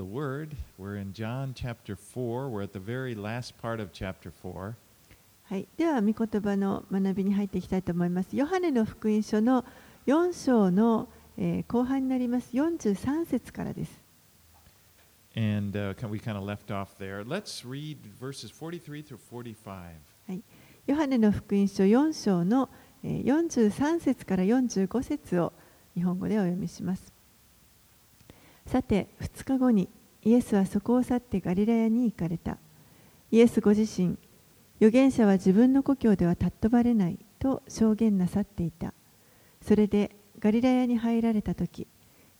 the word. We're in John chapter 4. We're at the very last part of chapter 4. はい、では、御言葉の学びに入っていきたいと思います。ヨハネの福音書の4章の、えー、後半になります。43節からです。And, uh, kind of はい、ヨハネの福音書4章の、えー、43節から45節を日本語でお読みします。さて、2日後にイエスはそこを去ってガリラヤに行かれた。イエスご自身、預言者は自分の故郷では尊ばれないと証言なさっていた。それでガリラヤに入られた時、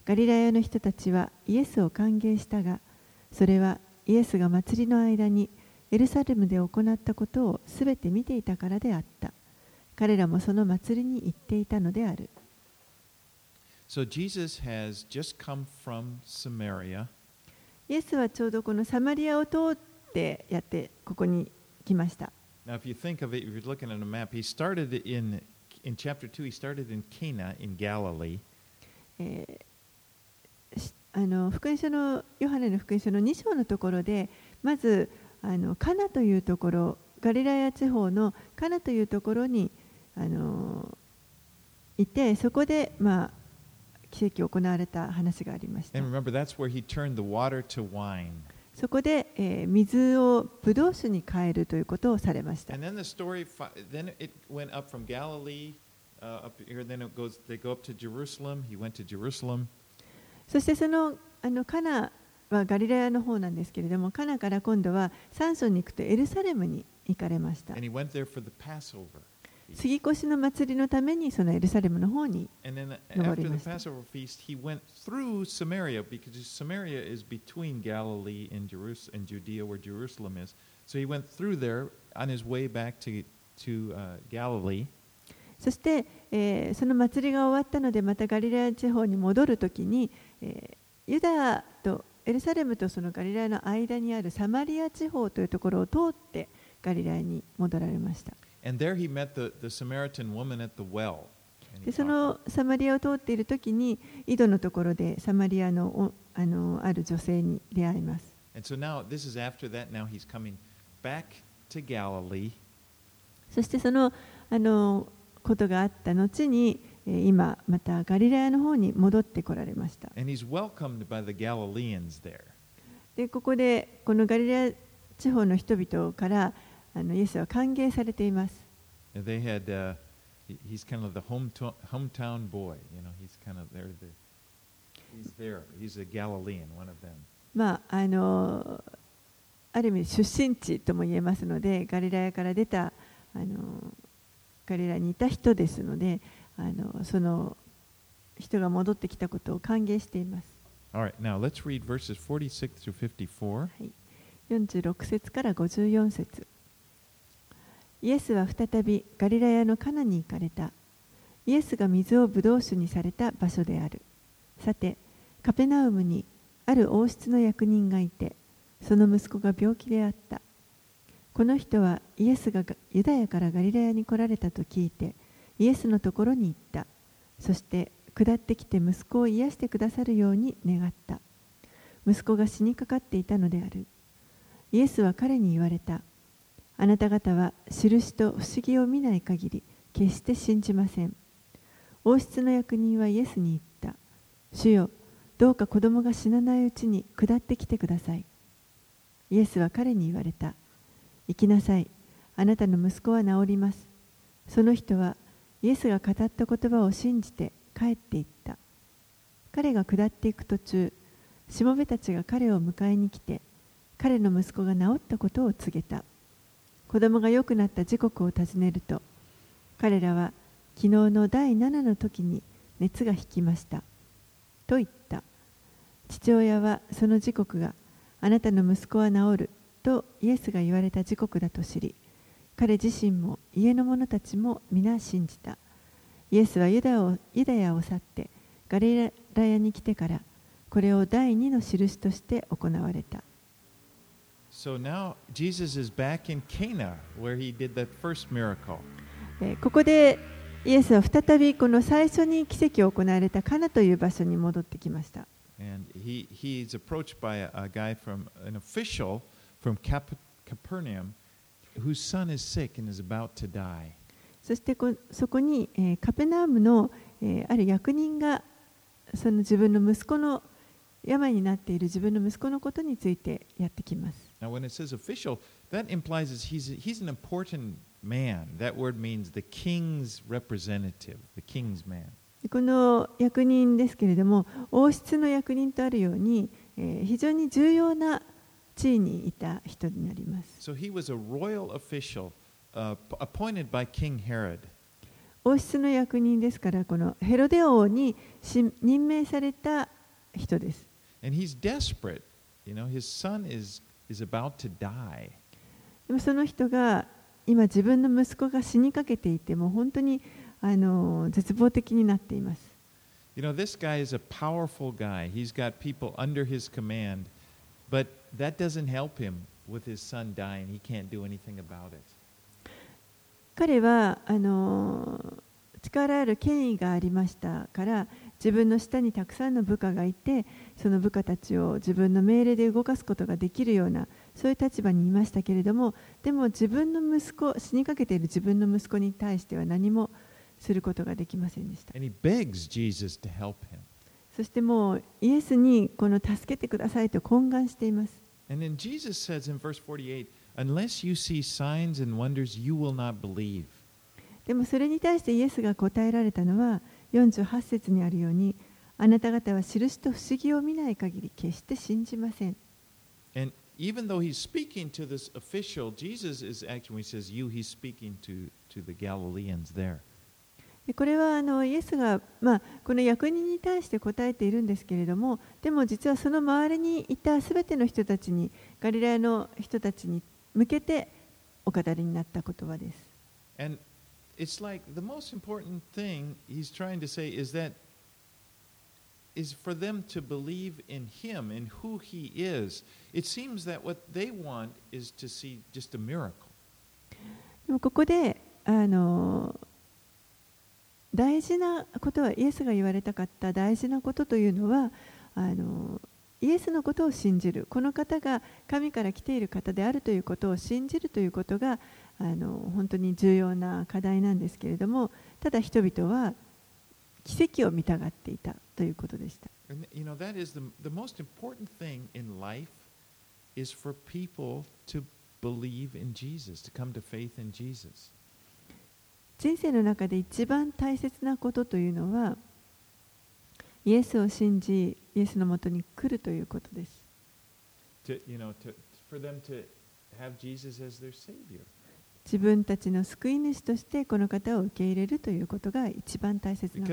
ガリラヤの人たちはイエスを歓迎したが、それはイエスが祭りの間にエルサレムで行ったことをすべて見ていたからであった。彼らもその祭りに行っていたのである。So Jesus has just come from Samaria. イエスはちょうどこのサマリアを通ってやってここに来ました。Now, if you think of it, if you're looking at a map, he started in in chapter two. He started in Cana in Galilee, あの福音書のヨハネの福音書の2章のところでまずあのカナというところガリラヤ地方のカナというところにあのいてそこで、まあ、奇跡行われた話がありました。そこで、えー、水をブド酒に変えるということをされました。そしてその,あのカナはガリラヤの方なんですけれども、カナから今度はサンソンに行くとエルサレムに行かれました。杉越しの祭りのためにそのエルサレムの方に。そして、えー、その祭りが終わったのでまたガリラヤ地方に戻るときに、えー、ユダとエルサレムとそのガリラヤの間にあるサマリア地方というところを通ってガリラヤに戻られました。the, the Samaritan woman at the well. でそのサマリアを通っている時に、井戸のところでサマリアの,おあ,のある女性に出会います。そしてその,あのことがあった後に、今、またガリラヤの方に戻ってこられました。でここで、このガリラヤ地方の人々から、イエスは歓迎されています。あ、る意味出身地とも言えますので、ガリラヤから出た、ガリラにいた人ですので、その人が戻ってきたことを歓迎しています。46節から54節。イエスは再びガリラヤのカナに行かれた。イエスが水をブドウ酒にされた場所である。さてカペナウムにある王室の役人がいてその息子が病気であった。この人はイエスがユダヤからガリラヤに来られたと聞いてイエスのところに行った。そして下ってきて息子を癒してくださるように願った。息子が死にかかっていたのである。イエスは彼に言われた。あなた方は印と不思議を見ない限り決して信じません。王室の役人はイエスに言った。主よ、どうか子供が死なないうちに下ってきてください。イエスは彼に言われた。行きなさい。あなたの息子は治ります。その人はイエスが語った言葉を信じて帰っていった。彼が下っていく途中、しもべたちが彼を迎えに来て、彼の息子が治ったことを告げた子供が良くなった時刻を尋ねると彼らは昨日の第7の時に熱が引きました。と言った。父親はその時刻があなたの息子は治るとイエスが言われた時刻だと知り彼自身も家の者たちも皆信じた。イエスはユダをユダヤを去ってガリラヤに来てからこれを第二の印として行われた。So now Jesus is back in Cana, えここでイエスは再びこの最初に奇跡を行われたカナという場所に戻ってきました。そしてこそこにカペナームのある役人がその自分の息子の病になっている自分の息子のことについてやってきます。Now, when it says official, that implies he's, he's an important man. That word means the king's representative, the king's man. でこの役人ですけれども王室の役人とあるように、えー非常に重要な地位にいた人になります。So he was a royal official uh, appointed by King Herod. 王室の役人ですからこのヘロデ王にし任命された人です。And he's desperate. You know, his son is, is about to die. でもその人が今自分の息子が死にかけていてもう本当にあの絶望的になっています。You know, this guy is a powerful guy. He's got people under his command, but that doesn't help him with his son dying. He can't do anything about it. 彼はあの力ある権威がありましたから自分の下にたくさんの部下がいてその部下たちを自分の命令で動かすことができるようなそういう立場にいましたけれどもでも自分の息子死にかけている自分の息子に対しては何もすることができませんでした.そしてもうイエスにこの助けてくださいと懇願しています And then Jesus says in verse 48, Unless you see signs and wonders, you will not believe. でもそれに対してイエスが答えられたのは48節にあるようにあなた方は印と不思議を見ない限り決して信じません And even though he's speaking to this official, Jesus is actually, when he says you, he's speaking to, to the Galileans there. でこれはあのイエスが、まあ、この役人に対して答えているんですけれどもでも実はその周りにいたすべての人たちにガリラヤの人たちに向けてお語りになった言葉です。And it's like the most important thing he's trying to say is that is for them to believe in him and who he is. It seems that what they want is to see just a miracle. でもここであの大事なことはイエスが言われたかった大事なことというのはあのイエスのことを信じるこの方が神から来ている方であるということを信じるということがあの本当に重要な課題なんですけれどもただ人々は奇跡を見たがっていたということでした。人生の中で一番大切なことというのはイエスを信じイエスのもとに来るということです。自分たちの救い主としてこの方を受け入れるということが一番大切なと。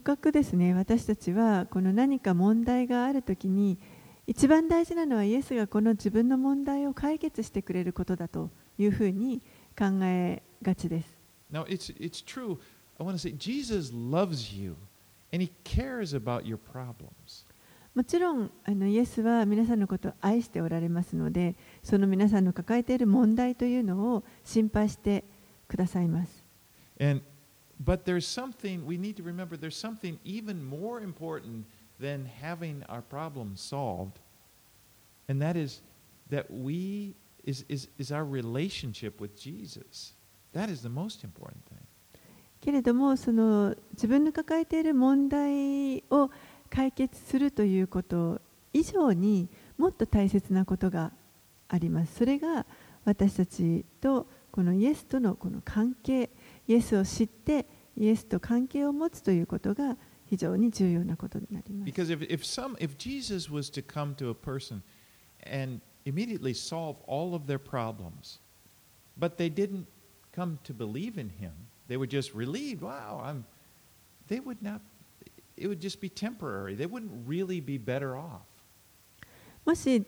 かくですね私たちはこの何か問題があるときに一番大事なのはイエスがこの自分の問題を解決してくれることだというふうに考えがちです。I want to say Jesus loves you and he cares about your problems. もちろんあのイエスは皆さんのことを愛しておられますのでその皆さんの抱えている問題というのを心配してくださいます。 And but there's something we need to remember there's something even more important than having our problems solved. And that is that we is, is, is our relationship with Jesus. That is the most important thing. けれどもその自分の抱えている問題を解決するということ以上にもっと大切なことがあります。それが私たちとこのイエスとのこの関係イエスを知ってイエスと関係を持つということが非常に重要なことになります。Because if, if some if Jesus was to come to a person and immediately solve all of their problems, but they didn't come to believe in him, they were just relieved, wow, I'm they would not it would just be temporary. They wouldn't really be better off. もし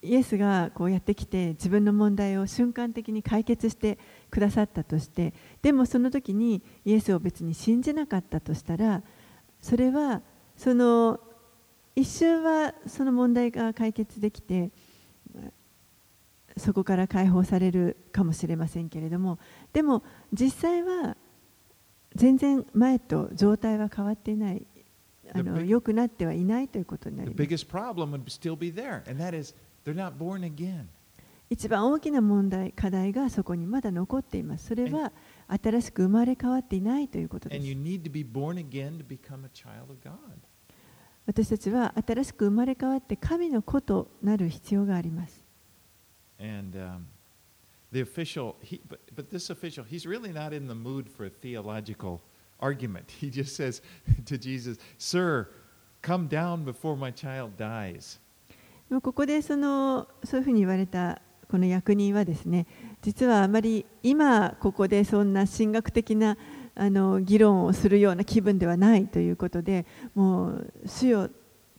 イエスがこうやってきて自分の問題を瞬間的に解決してくださったとしてでもその時にイエスを別に信じなかったとしたらそれはその一瞬はその問題が解決できてそこから解放されるかもしれませんけれどもでも実際は全然前と状態は変わっていない。あの良くなってはいないということになります。一番大きな問題、課題がそこにまだ残っています。それは新しく生まれ変わっていないということです。私たちは新しく生まれ変わって神の子となる必要があります。And, um, the official, he, but, but this official, he's really not in the mood for a theological argument. He just says to Jesus, Sir, come down before my child dies. ここでそのそういうふうに言われたこの役人はですね実はあまり今ここでそんな神学的なあの議論をするような気分ではないということでもう主よ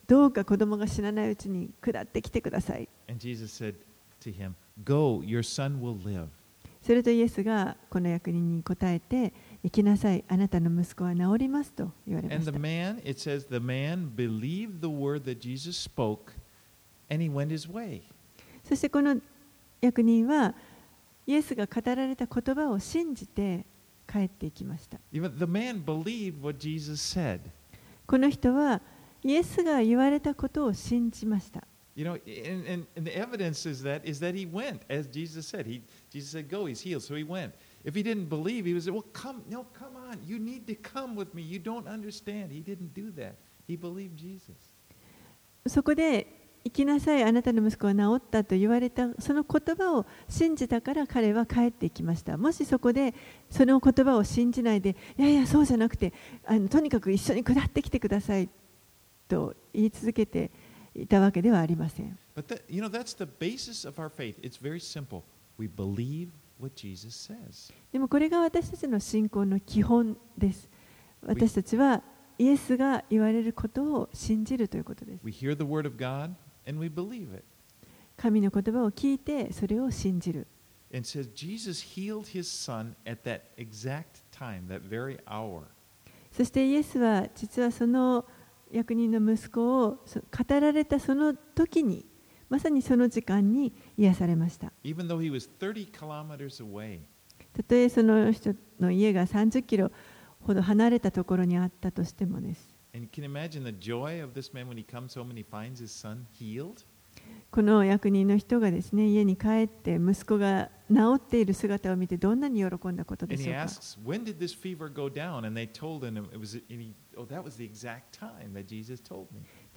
どうか子供が死なないうちに下ってきてください And Jesus said to him, Go, your son will live. それとイエスがこの役人に答えて行きなさいあなたの息子は治りますと言われま And し the た man, it says, the man believed the word that Jesus spoke, and he went his way. そしてこの役人はイエスが語られた言葉を信じて帰っていきました Even the man believed what Jesus said. この人はイエスが言われたことを信じました。You know, and, and, and the evidence is that is that he went, as Jesus said. He Jesus said, "Go." He's healed, so he went. If he didn't believe, he was well. Come, no, come on. You need to come with me. You don't understand. He didn't do that. He believed Jesus. そこで行きなさい、あなたの息子は治ったと言われたその言葉を信じたから彼は帰っていきました。もしそこでその言葉を信じないで、いやいや、そうじゃなくてあの、とにかく一緒に下ってきてくださいと言い続けていたわけではありません。でもこれが私たちの信仰の基本です。私たちはイエスが言われることを信じるということです。神の言葉を聞いてそれを信じる。そしてイエスは実はその、役人の息子をそ語られたその時にまさにその時間に癒されました。Even though he was 30 kilometers away. たとえその人の家が30キロほど離れたところにあったとしてもです。And can you imagine the joy of this man when he comes home and he finds his son healed? この役人の人がですね、家に帰って息子が治っている姿を見てどんなに喜んだことでしょうか？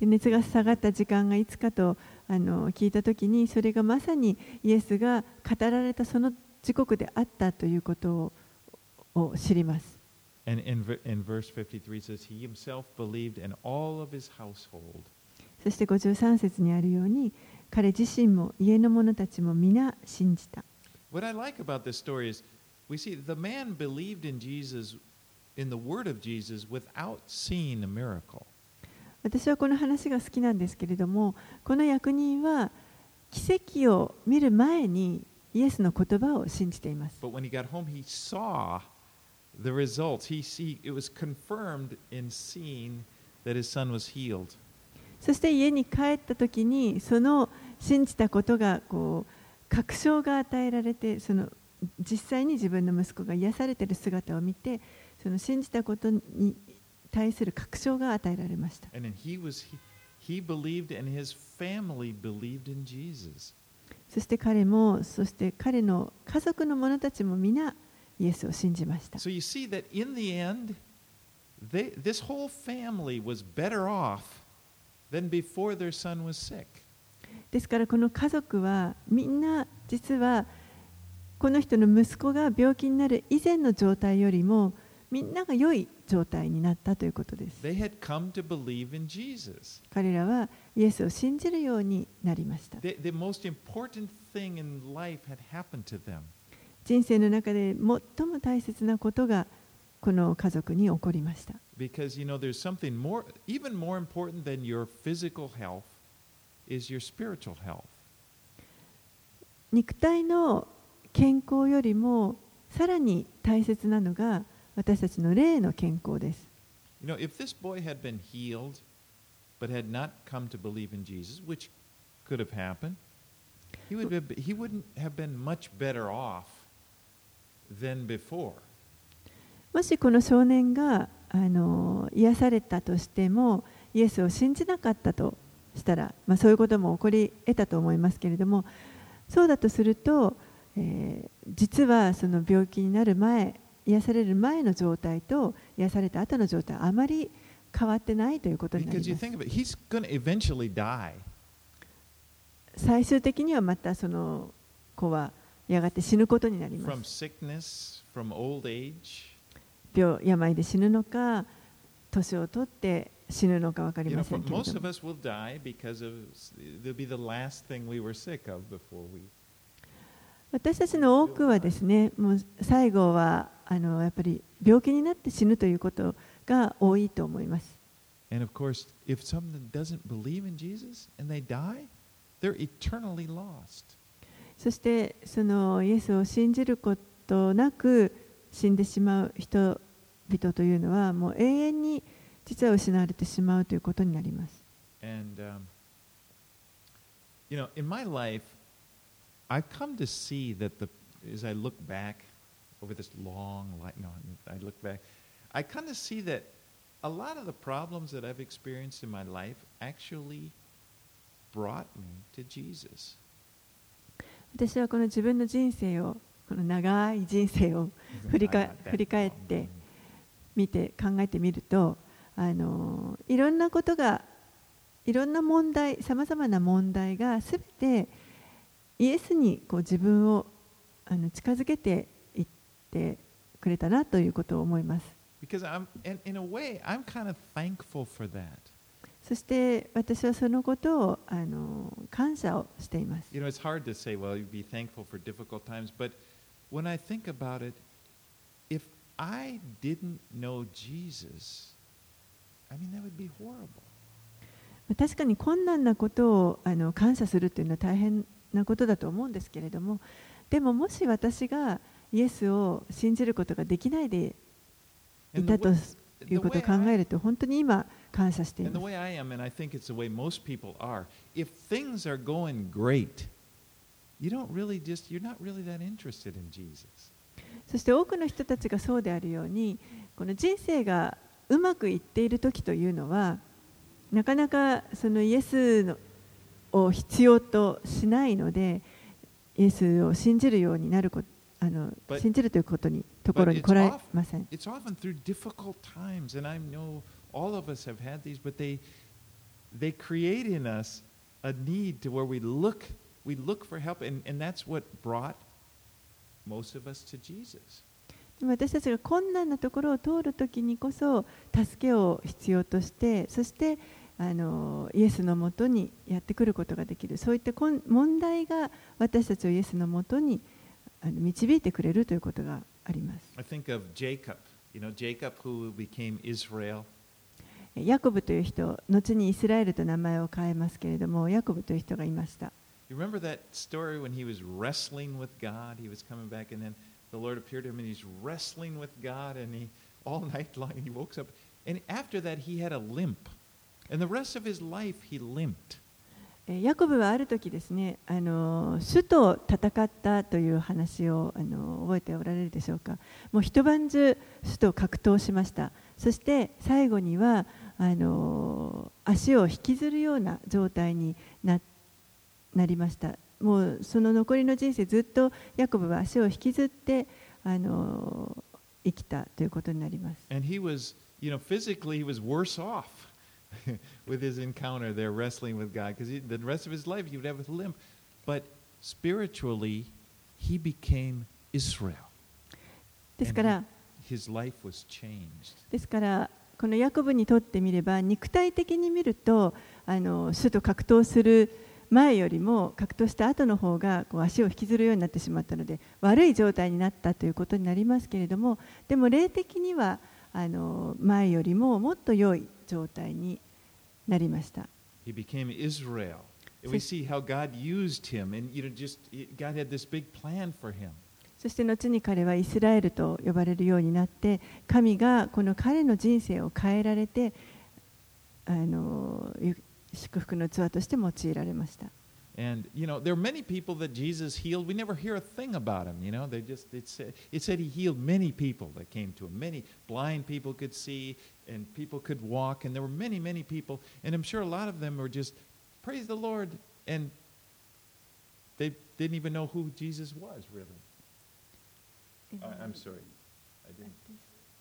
熱が下がった時間がいつかとあの聞いたときに、それがまさにイエスが語られたその時刻であったということを,知ります。そして53節にあるように、彼自身も家の者たちも皆信じた。What I like about this story is we see the man believed in Jesus, in the word of Jesus, without seeing a miracle. 私はこの話が好きなんですけれどもこの役人は奇跡を見る前にイエスの言葉を信じています。But when he got home, he saw the results. He see it was confirmed in seeing that his son was healed. そして家に帰った時にその信じたことがこう確証が与えられてその実際に自分の息子が癒されている姿を見てその信じたことに対する確証が与えられました。そして彼も、そして彼の家族の者たちも皆、イエスを信じました。そして、この家族の者たちも皆、イエスを信じました。ですからこの家族はみんな実はこの人の息子が病気になる以前の状態よりもみんなが良い状態になったということです。彼らはイエスを信じるようになりました。人生の中で最も大切なことがこの家族に起こりました。Is your spiritual health. 肉体の健康よりもさらに大切なのが私たちの霊の健康です You know, if this boy had been healed, but had not come to believe in Jesus, which could have happened, he would have, he wouldn't have been much better off than before. もしこの少年があの癒されたとしてもイエスを信じなかったとしたら、まあ、そういうことも起こり得たと思いますけれどもそうだとすると、えー実はその病気になる前癒される前の状態と癒された後の状態あまり変わってないということになります.最終的にはまたその子はやがて死ぬことになります.病病で死ぬのか年を取って死ぬのか分かりません。私たちの多くはですね、もう最後はあのやっぱり病気になって死ぬということが多いと思います。そして、そのイエスを信じることなく死んでしまう人々というのは、もう永遠に死んでしまう。実は失われてしまうということになります And um, you know, in my life, I've come to see that the as I look back over this long life, no, I look back, I kind of see that a lot of the problems that I've experienced in my life actually brought me to Jesus. 私はこの自分の人生をこの長い人生を振りか振り返って見て考えてみるとあのいろんなことがいろんな問題さまざまな問題がすべてイエスにこう自分をあの近づけていってくれたなということを思います.そして私はそのことをあの感謝をしています You know, it's hard to say, well, you be thankful for difficult times, but when I think about it, if I didn't know Jesus, 確かに困難なことをあの感謝するというのは大変なことだと思うんですけれどもでももし私がイエスを信じることができないでいたということを考えると本当に今感謝しています。そして多くの人たちがそうであるように、この人生がうまくいっている時というのはなかなかそのイエスのを必要としないのでイエスを信じるようになることあの信じるということにところに来られません。It's often through difficult times, and I know all of us have had these, but they they create in us a need to where we look we look for help, and, and that's what brought most of us to Jesus. 私たちが困難なところを通るときにこそ助けを必要としてそしてあのイエスのもとにやってくることができるそういった問題が私たちをイエスのもとに導いてくれるということがあります I think of Jacob, you know, Jacob who became Israel. ヤコブという人後にイスラエルと名前を変えますけれどもヤコブという人がいました You remember that story when he was wrestling with God? He was coming back, and then the Lord appeared to him, and he's wrestling with God, and he all night long, he woke up, and after that, he had a limp, and the rest of his life, he limped. ヤコブはある時ですね、あの主と戦ったという話をあの覚えておられるでしょうか。もう一晩中主と格闘しました。そして最後にはあの足を引きずるような状態にななりました。もうその残りの人生ずっとヤコブは足を引きずってあの生きたということになります。And he was, you know, physically, he was worse off with his encounter there wrestling with God because the rest of his life he would have a limp. But spiritually, he became Israel. ですから、His life was changed. ですからこのヤコブにとってみれば肉体的に見るとあの主と格闘する前よりも格闘した後の方がこう足を引きずるようになってしまったので悪い状態になったということになりますけれどもでも霊的にはあの前よりももっと良い状態になりました。He became Israel. And we see how God used him, and you know, just God had this big plan for him. そして後に彼はイスラエルと呼ばれるようになって神がこの彼の人生を変えられてあの祝福の器として用いられました。 And you know, there are many people that Jesus healed. We never hear a thing about him. You know, they just it said it said he healed many people that came to him. Many blind people could see, and people could walk, and there were many, many people. And I'm sure a lot of them were just praise the Lord, and they didn't even know who Jesus was really. I, I'm sorry, I didn't.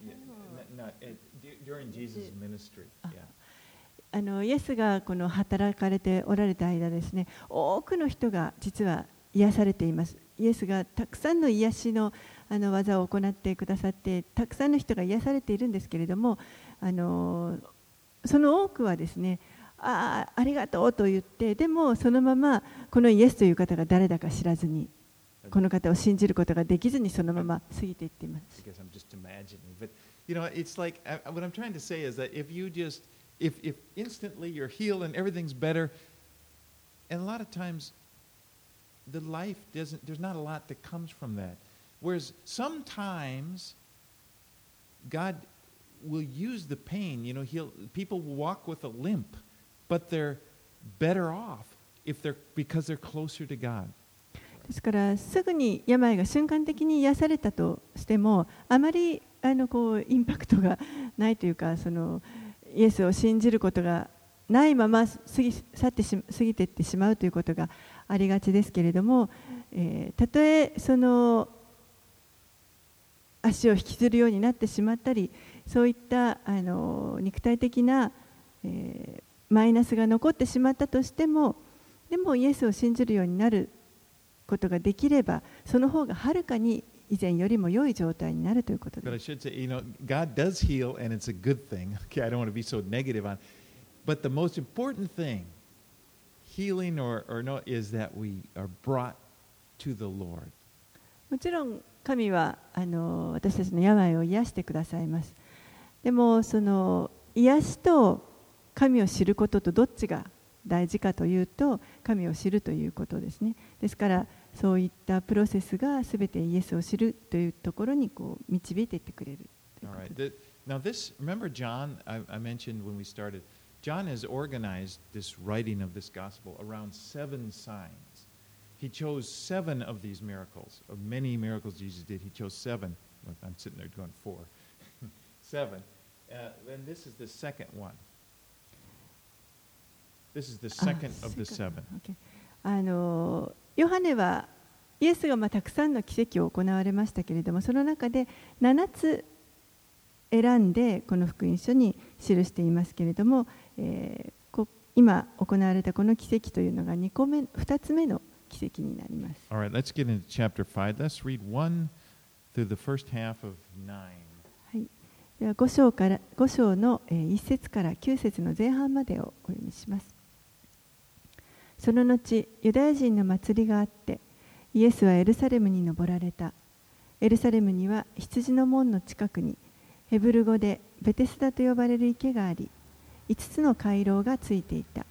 Yeah, n- not, uh, du- during Jesus' ministry. Ah. Yeah. あのイエスがこの働かれておられた間ですね多くの人が実は癒されています。イエスがたくさんの癒しのあの技を行ってくださってたくさんの人が癒されているんですけれどもあのその多くはですねああありがとうと言ってでもそのままこのイエスという方が誰だか知らずにこの方を信じることができずにそのまま過ぎていっています。I guess I'm just imagining. But you know, it's like I, I- what I'm trying to say is that if you just if if instantly you're healed and everything's better, and a lot of times the life doesn't. There's not a lot that comes from that. Whereas sometimes God will use the pain. You know, he'll people will walk with a limp, but they're better off if they're because they're closer to God. ですからすぐに病が瞬間的に癒されたとしてもあまりあのこうインパクトがないというかその イエスを信じることがないまま過ぎ去ってし過ぎていってしまうということがありがちですけれども、えーたとえその足を引きずるようになってしまったりそういったあの肉体的な、えーマイナスが残ってしまったとしてもでもイエスを信じるようになることができればその方がはるかに以前よりも良い状態になるということです。もちろん神はあの私たちの病を癒してくださいます。でもその癒しと神を知ることとどっちが大事かというと神を知るということですね。ですから、そういったプロセスがすべてイエスを知るというところにこう導いていってくれる right. now, this, remember John, I, I mentioned when we started, John has organized this writing of this gospel around seven signs. He chose seven of these miracles. Of many miracles Jesus did, he chose seven. I'm sitting there going four. seven. Uh, and this is the second one. This is the second of the あ seven. OK あのヨハネはイエスがまあたくさんの奇跡を行われましたけれどもその中で7つ選んでこの福音書に記していますけれども、えーこ今行われたこの奇跡というのが2個目2つ目の奇跡になります。Right. はい、では5章から5章のえー1節から9節の前半までをお読みします。その後、ユダヤ人の祭りがあって、イエスはエルサレムに登られた。エルサレムには羊の門の近くに、ヘブル語でベテスダと呼ばれる池があり、5つの回廊がついていた。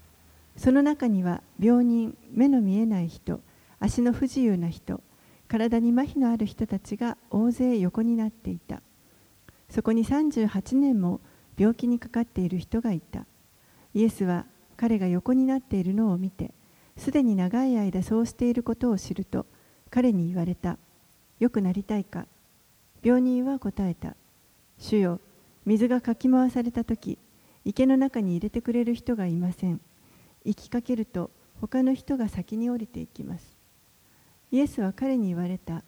その中には病人、目の見えない人、足の不自由な人、体に麻痺のある人たちが大勢横になっていた。そこに38年も病気にかかっている人がいた。イエスは彼が横になっているのを見て、すでに長い間そうしていることを知ると、彼に言われた。よくなりたいか？病人は答えた。主よ、水がかき回されたとき、池の中に入れてくれる人がいません。行きかけると、他の人が先に降りていきます。イエスは彼に言われた。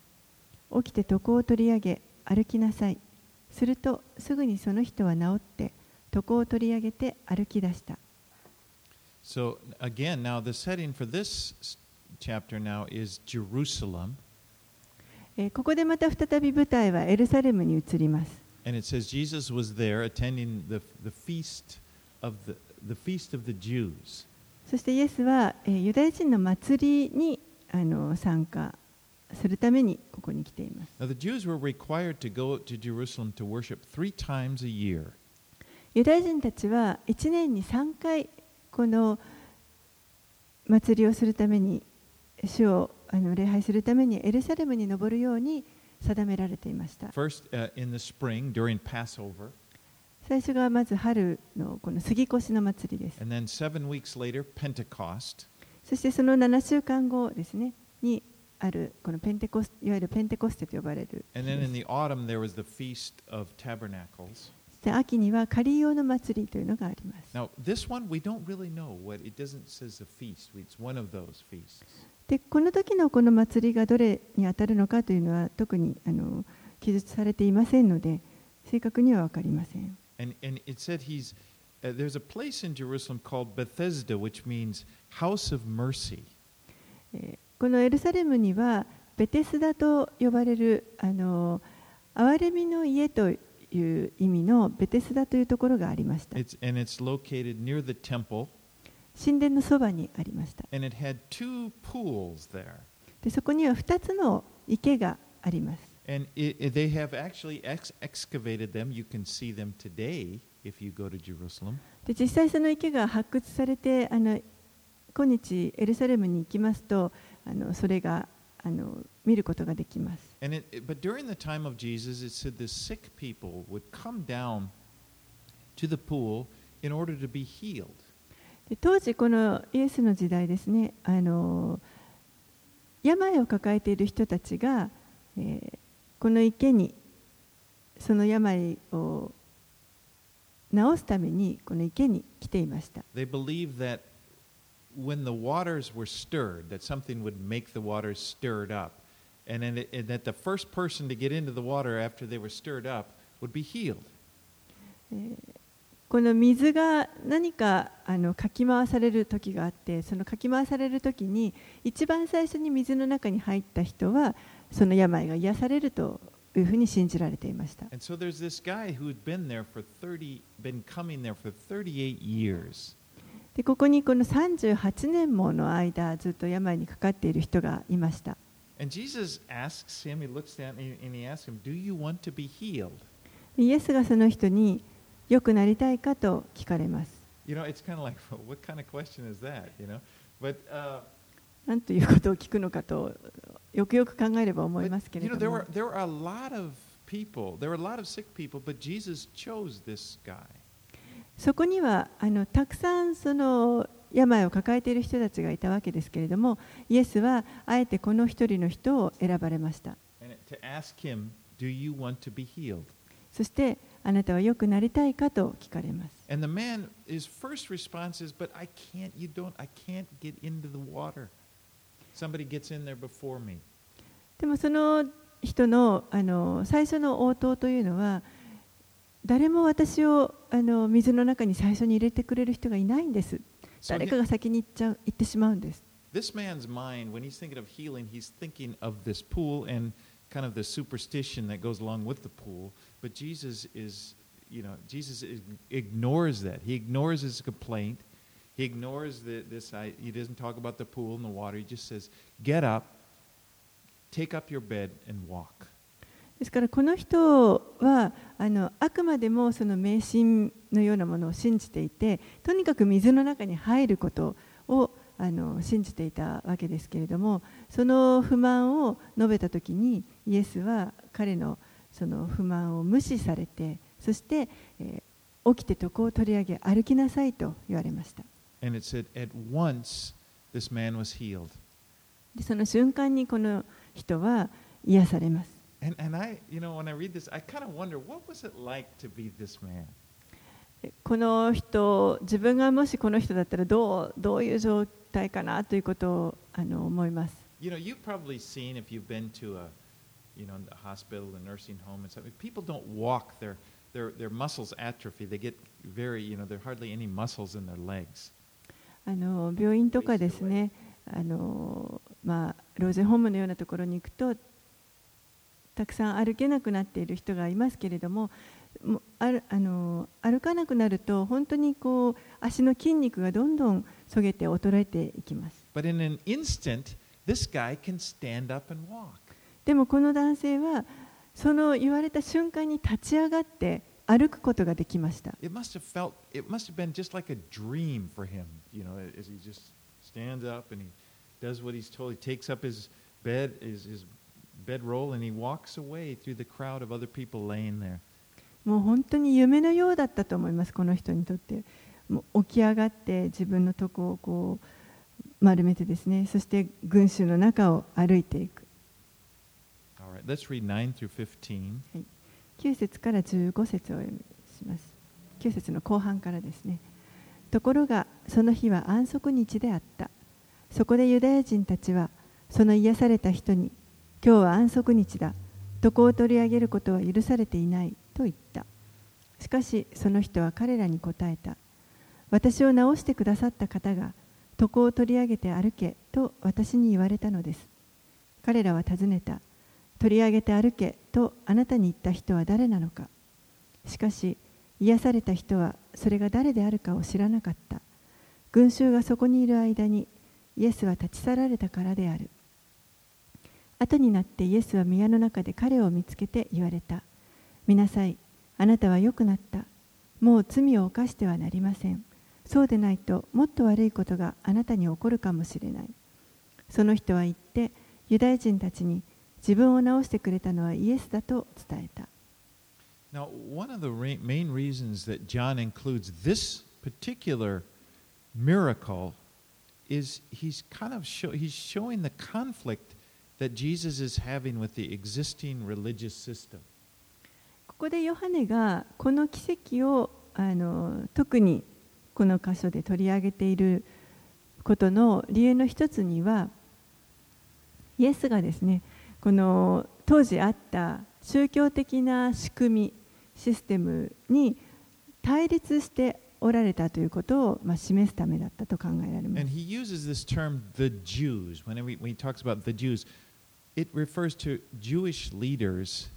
起きて床を取り上げ、歩きなさい。するとすぐにその人は治って床を取り上げて歩き出した。So again, now the setting for this s- chapter now is Jerusalem, えーここでまた再び舞台はエルサレムに移ります。 and it says Jesus was there attending the the feast of the the feast of the Jews. そしてイエスは、えーユダヤ人の祭りにあの参加するためにここに来ています。 Now the Jews were required to go to Jerusalem to worship three times a year. ユダヤ人たちは1年に3回 この祭りをするために主をあの礼拝するためにエルサレムに登るように定められていました。最初がまず春のこの杉越の祭りです。そしてその7週間後ですねにあるこのペンテコスいわゆるペンテコステと呼ばれる。秋には仮用の祭りというのがあります。この時のこの祭りがどれに当たるのかというのは特に記述されていませんので正確にはわかりません。このエルサレムにはベテスダと呼ばれるあの憐れみの家という意味のベテスダというところがありました。神殿のそばにありました。でそこには2つの池があります。で実際その池が発掘されてあの今日エルサレムに行きますとあのそれがあの見ることができます。で当時、このイエスの時代ですね、あの病を抱えている人たちが、え、この池にその病を治すためにこの池に来ていました。when the waters were stirred, that something would make the waters stirred up, and, then it, and that the first person to get into the water after they were stirred up would be healed. この水が何かあのかき回される時があってそのかき回される時に一番最初に水の中に入った人はその病が癒されるというふうに信じられていました And so there's this guy who had been there for 30, been でここにこの38年もの間ずっと病にかかっている人がいました。イエスがその人によくなりたいかと聞かれます。何 ということを聞くのかとよくよく考えれば思いますけれど。そこにはあのたくさんその病を抱えている人たちがいたわけですけれども、イエスはあえてこの一人の人を選ばれました。そして、あなたはよくなりたいかと聞かれます。でも、その人の,あの最初の応答というのは、誰も私をあの水の中に最初に入れてくれる人がいないんです So 誰 he- かが先に行っちゃう行ってしまうんです this man's mind, when he's thinking of healing, he's thinking of this pool and kind of the superstition that goes along with the pool. But Jesus is, you know, Jesus ig- ignores that. He ignores his complaint. He ignores the, this. I, he doesn't talk about the pool and the water. He just says, "Get up, take up your bed, and walk." ですからこの人はあのあくまでもその迷信のようなものを信じていてとにかく水の中に入ることをあの信じていたわけですけれどもその不満を述べた時にイエスは彼のその不満を無視されてそして、えー起きて床を取り上げ歩きなさいと言われました.でその瞬間にこの人は癒されます And, and I, you know, when I read this, I kind of wonder, what was it like to be this man? この人自分がもしこの人だったらどうどういう状態かなということをあの思います。You know, you've probably seen if you've been to a, you know, the hospital, a nursing home, and something. People don't walk; their their their muscles atrophy. They get very, you know, there are hardly any muscles in their legs. あの病院とかですねあの、まあ、老人ホームのようなところに行くとたくさん歩けなくなっている人がいますけれどもあるあの歩かなくなると本当にこう足の筋肉がどんどんそげて衰えていきます。But in an instant, this guy can stand up and walk. でもこの男性はその言われた瞬間に立ち上がって歩くことができました。It must have felt, it must have been just like a dream for him, you know, as he just stands up and he does what he's told. He takes up his bed, his, his bedroll, and he walks away through the crowd of other people laying there. もう本当に夢のようだったと思います、この人にとって。もう起き上がって自分のとこをこう丸めてですねそして群衆の中を歩いていく All right, let's read 9 through 15. 9節から15節をお読みします9節の後半からですねところがその日は安息日であったそこでユダヤ人たちはその癒された人に今日は安息日だ。床を取り上げることは許されていない。と言った。しかしその人は彼らに答えた。私を治してくださった方が床を取り上げて歩け。と私に言われたのです。彼らは尋ねた。取り上げて歩け。とあなたに言った人は誰なのか。しかし癒された人はそれが誰であるかを知らなかった。群衆がそこにいる間にイエスは立ち去られたからである。後になってイエスは宮の中で彼を見つけて言われた。見なさいあなたは良くなった。もう罪を犯してはなりません。そうでないともっと悪いことがあなたに起こるかもしれない。その人は言ってユダヤ人たちに自分を治してくれたのはイエスだと伝えた。Now, one of the main reasons that John includes this particular miracle is he's kind of show, he's showing the conflict that Jesus is having with the existing religious system. ここでヨハネがこの奇跡をあの特にこの箇所で取り上げていることの理由の一つにはイエスがですねこの当時あった宗教的な仕組みシステムに対立しておられたということを、まあ、示すためだったと考えられます。It refers to Jewish leaders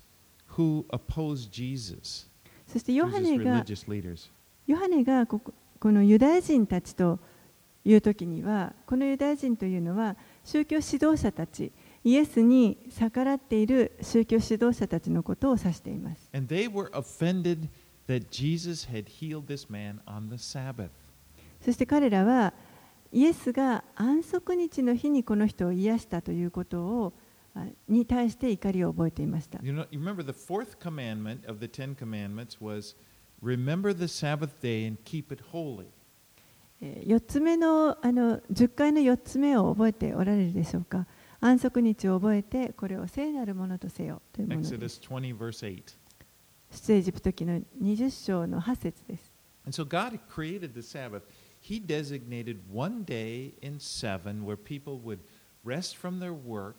who oppose Jesus. そしてヨハネが、ヨハネがこ,このユダヤ人たちというときには、このユダヤ人というのは、宗教指導者たち、イエスに逆らっている宗教指導者たちのことを指しています。そして彼らは、イエスが安息日の日にこの人を癒したということを、に対して怒りを覚えていました。You know, remember the fourth commandment of the Ten Commandments was remember the Sabbath day and keep it holy. えー4つ目のあの10回の4つ目を覚えておられるでしょうか安息日を覚えてこれを聖なるものとせよというものです Exodus 20, verse 8. 出エジプト記の20章の8節です。And so God created the Sabbath. He designated one day in seven where people would rest from their work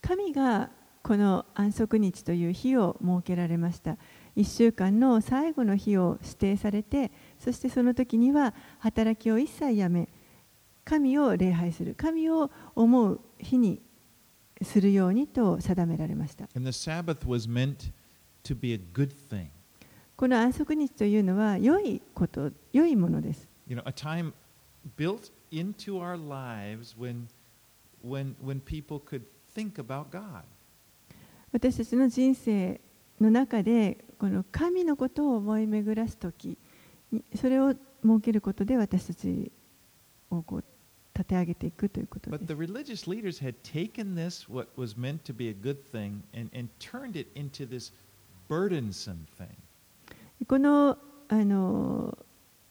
神がこの安息日という日を設けられました。1週間の最後の日を指定されて、そしてその時には働きを一切やめ、神を礼拝する、神を思う日にするようにと定められました。この安息日というのは良いこと、良いものです。You know, a time built into our lives when, when, when people could think about God. 私たちの人生の中でこの神のことを思い巡らす時にそれを設けることで私たちをこう立て上げていくということで But す the religious leaders had taken this, what was meant to be a good thing, and, and turned it into this burdensome thing. このあの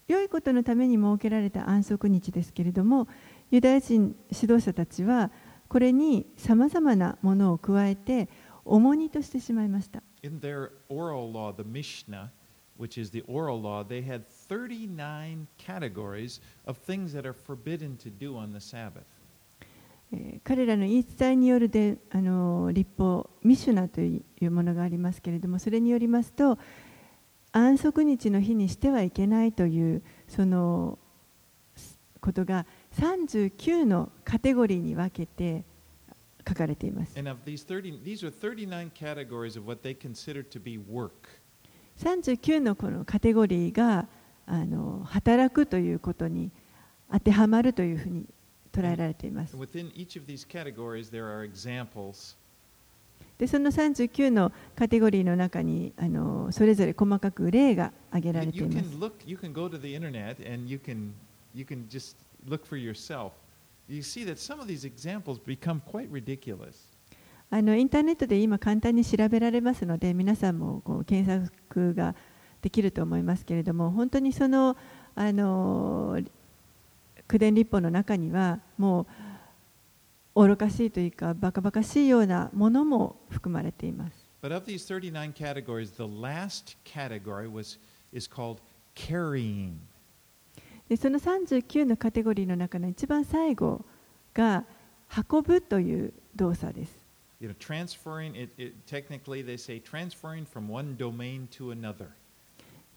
良いことのために設けられた安息日ですけれどもユダヤ人指導者たちはこれにさまざまなものを加えて重荷としてしまいました In their oral law, the Mishnah, which is the oral law, they had 39 categories of things that are forbidden to do on the Sabbath. えー彼らの言い伝えによるであの立法ミシュナというものがありますけれどもそれによりますと安息日の日にしてはいけないというそのことが39のカテゴリーに分けて書かれています And of these 30, these are 39 categories of what they consider to be work. 39のこのカテゴリーがあの働くということに当てはまるというふうに捉えられていますでその39のカテゴリーの中にあのそれぞれ細かく例が挙げられています。あのインターネットで今簡単に調べられますので皆さんもこう検索ができると思いますけれども本当にその,あの宮殿立法の中にはもう愚かしいというかバカバカしいようなものも含まれています。But of these 39 categories, the last category was, is called carrying. でその39のカテゴリーの中の一番最後が運ぶという動作です。You know, transferring, it, it, technically they say transferring from one domain to another.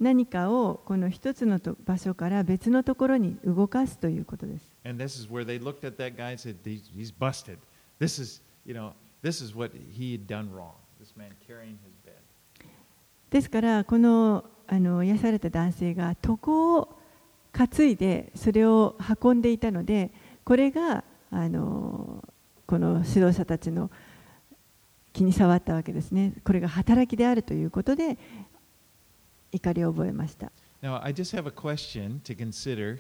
何かをこの一つのと場所から別のところに動かすということです。And this is where they looked at that guy and said, he's, he's busted. This is, you know, this is what he had done wrong. This man carrying his bed. ですからこのあの癒された男性が床を担いでそれを運んでいたのでこれがあのこの指導者たちの気に障ったわけですねこれが働きであるということで怒りを覚えました Now, I just have a question to consider.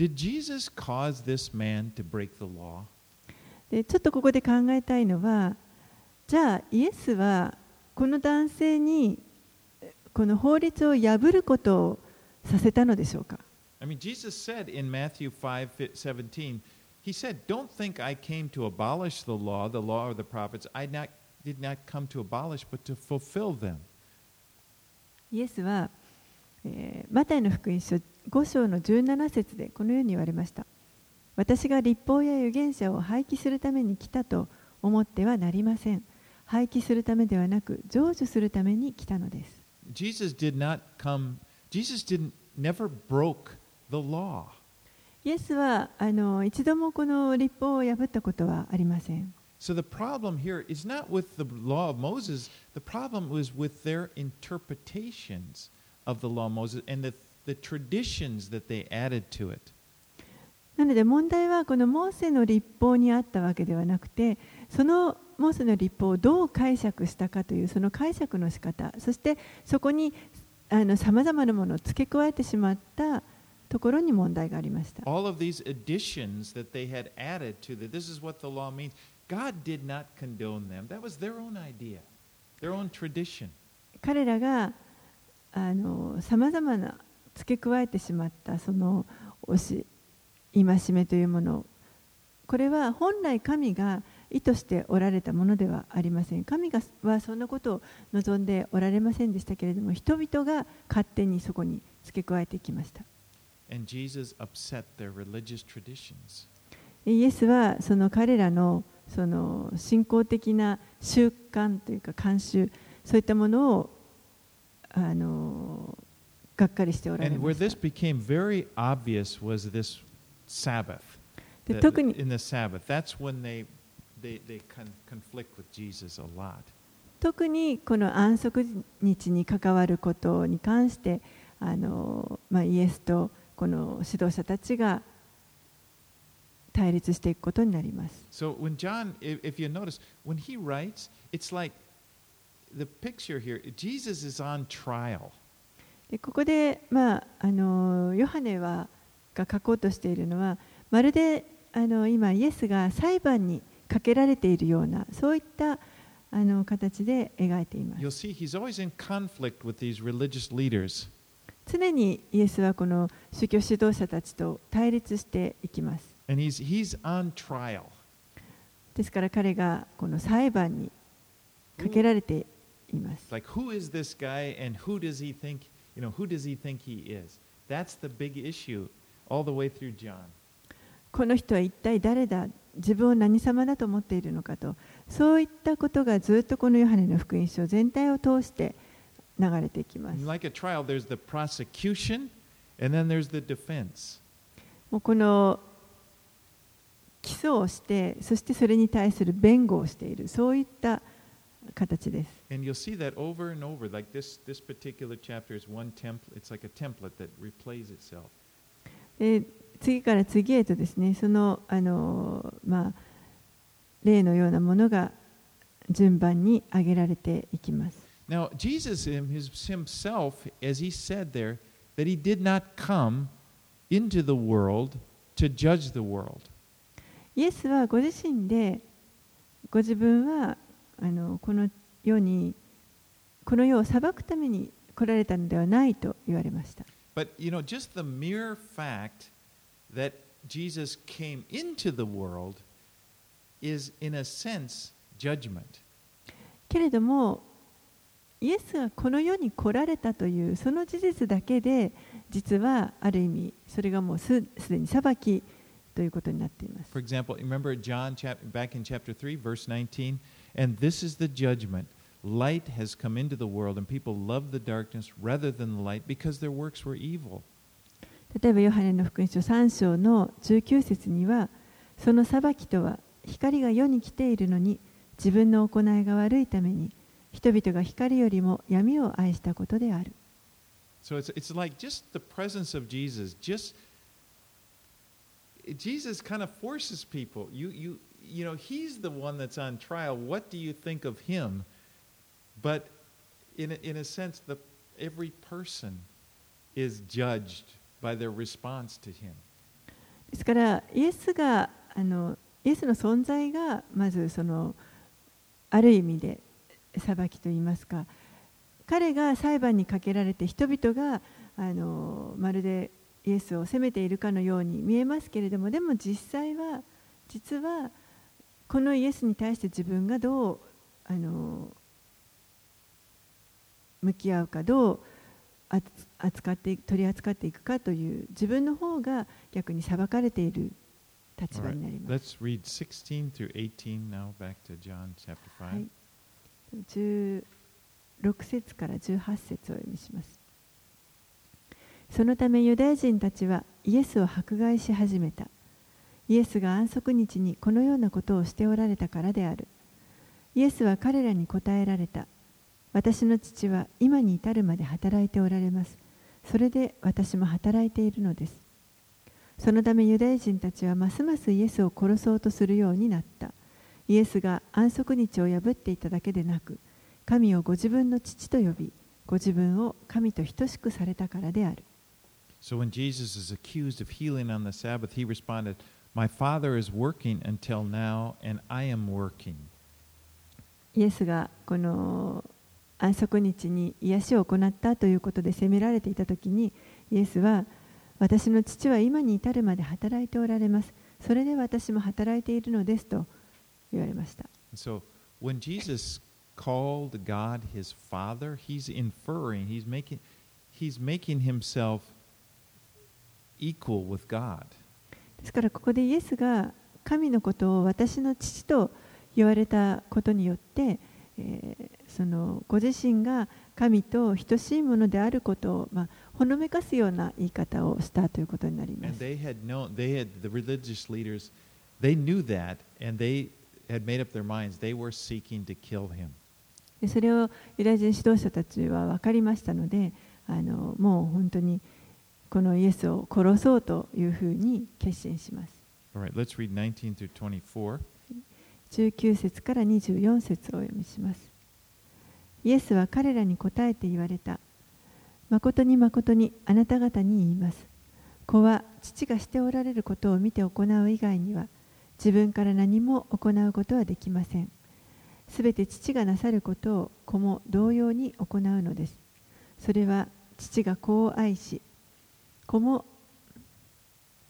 Did Jesus cause this man to break the law? でちょっとここで考えたいのはじゃあイエスはこの男性にこの法律を破ることをさせたのでしょうか I mean, Jesus said in Matthew 5 17, He said, Don't think I came to abolish the law, the law of the prophets. I not, did not come to abolish, but to fulfill them. イエスは、えーマタイの福音書5章の17節でこのように言われました。私が立法や預言者を廃棄するために来たと思ってはなりません。廃棄するためではなく、成就するために来たのです。Jesus did not come, Jesus didn't, never broke the law. イエスはあの一度もこの立法を破ったことはありません。So the problem here is not with the law of Moses, the problem was with their interpretations of the law of Moses and the, the traditions that they added to it. なので問題はこのモーセの立法にあったわけではなくてそのモーセの立法をどう解釈したかというその解釈の仕方そしてそこにさまざまなものを付け加えてしまったところに問題がありました。All of these additions that they had added to the this is what the law means. God did not condone them. That was their own idea, their own tradition. 彼らがさまざまな付け加えてしまったその教し戒めというもの。これは本来神が意図しておられたものではありません。神がはそんなことを望んでおられませんでしたけれども人々が勝手にそこに付け加えてきました.イエスはその彼らのその信仰的な習慣というか慣習そういったものをあのがっかりしておられま。特にこの安息日に関わることに関してあの、まあ、イエスとこの指導者たちが対立していくことになります。でここで、まあ、あのヨハネはが書こうとしているのはまるであの今イエスが裁判にかけられているようなそういったあの形で描いています.常にイエスはこの宗教指導者たちと対立していきます。He's, he's. ですから彼がこの裁判にかけられています。Like, who is this guy and who does he think, この人は一体誰だ？自分を何様だと思っているのかと。そういったことがずっとこのヨハネの福音書全体を通して流れていきます。もうこの起訴して、そしてそれに対する弁護をしている、そういった形です。And you'll see that over and over. Like this, this particular chapter is one template. It's like a template that replays itself. で次から次へとですねそのあの、まあ、例のようなものが順番に挙げられていきます。Now, Jesus himself, as he said there, that he did not come into the world to judge the world. イエスはご自身でご自分はあのこの世にこの世を裁くために来来られたのではないと言われました。But you know, just the mere fact that Jesus came into the world is, in a sense, judgment. けれどもイエスがこの世に来られたというその事実だけで実はある意味それがもうすすでに裁きということになっています。For example, remember John back in chapter 3, verse 19? And this is the judgment. Light has come into the world, and people love the darkness rather than the light because their works were evil. 例えばヨハネの福音書3章の19節にはその裁きとは光が世に来ているのに自分の行いが悪いために人々が光よりも闇を愛したことである。 So it's, it's like just the presence of Jesus, just Jesus kind of forces people. You, you, you know, he's the one that's on trial. What do you think of him? But in a, in a sense, the, every person is judged by their response to him. ですからイエスがあのイエスの存在がまずそのある意味で裁きといいますか彼が裁判にかけられて人々があのまるでイエスを責めているかのように見えますけれどもでも実際は実はこのイエスに対して自分がどうあの向き合うかどう扱ってい取り扱っていくかという自分の方が逆に裁かれている立場 right, になります。let's read 16 through 18 now, back to John chapter 5. はい、16節から18節をお読みします。そのためユダヤ人たちはイエスを迫害し始めた。イエスが安息日にこのようなことをしておられたからである。イエスは彼らに答えられた。私の父は今に至るまで働いておられます。それで私も働いているのです。そのためユダヤ人たちはますますイエスを殺そうとするようになった。イエスが安息日を破っていただけでなく、神をご自分の父と呼び、ご自分を神と等しくされたからである。So when Jesus is accused of healing on the Sabbath, he responded, My Father is working until now, and I am working. イエスがこの安息日に癒しを行ったということで責められていたときに、イエスは、私の父は今に至るまで働いておられます。それで私も働いているのですと言われました。 So when Jesus called God his Father, he's inferring, he's making, he's making himself equal with God. ですからここでイエスが神のことを私の父と言われたことによって、えーそのご自身が神と等しいものであることを、まあ、ほのめかすような言い方をしたということになります。they knew that, and they had made up their minds, they were seeking to kill him. でそれをユダヤ人指導者たちは分かりましたのであのもう本当にこのイエスを殺そうというふうに決心します。All right, let's read 19 through 24. 19節から24節をお読みします。イエスは彼らに答えて言われた。誠に誠にあなた方に言います。子は父がしておられることを見て行う以外には自分から何も行うことはできません。すべて父がなさることを子も同様に行うのです。それは父が子を愛し、子も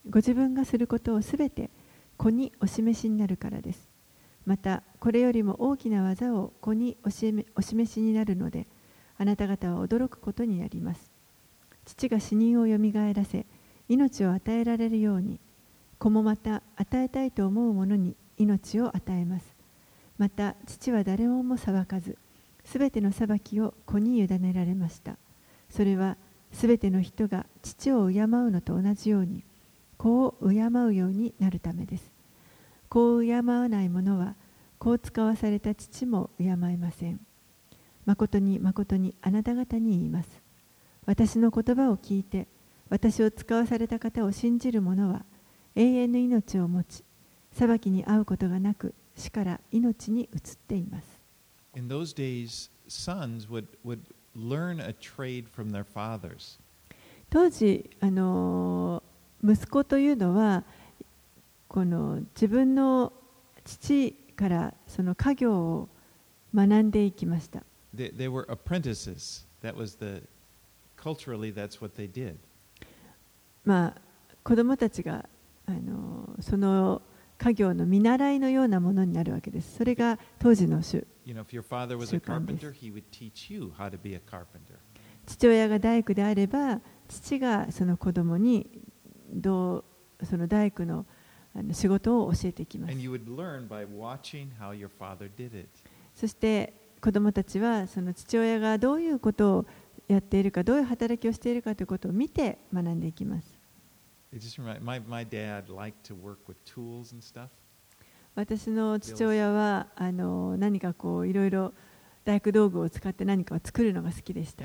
ご自分がすることをすべて子にお示しになるからです。またこれよりも大きな技を子にお示しになるのであなた方は驚くことになります。父が死人をよみがえらせ命を与えられるように子もまた与えたいと思う者に命を与えます。また父は誰をも裁かずすべての裁きを子に委ねられました。それはすべての人が父を敬うのと同じように子を敬うようになるためです子を敬わない者は子を使わされた父も敬えません。誠に誠にあなた方に言います。私の言葉を聞いて私を使わされた方を信じる者は永遠の命を持ち、裁きに遭うことがなく死から命に移っています。In those days, sons would, would 当時あの息子というのはこの自分の父からその家業を学んでいきました。まあ子供たちがあのその家業の見習いのようなものになるわけです。それが当時の習 You know, if your father was a 習慣です carpenter, he would teach you how to be a carpenter. 父親が大工であれば父がその子供にどうその大工のあの仕事を教えていきます.そして子供たちはその父親がどういうことをやっているかどういう働きをしているかということを見て学んでいきます私の父親はあの何かこういろいろ大工道具を使って何かを作るのが好きでした。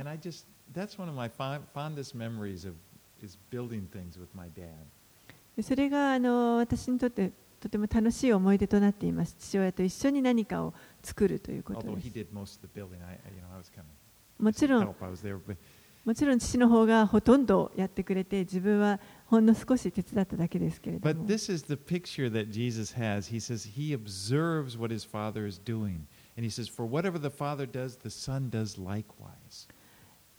それがあの私にとってとても楽しい思い出となっています。父親と一緒に何かを作るということで。もちろん、もちろん父の方がほとんどやってくれて、自分はほんの少し手伝っただけですけれど But も this is the picture that Jesus has. He says he observes what his Father is doing. And he says, For whatever the Father does, the Son does likewise.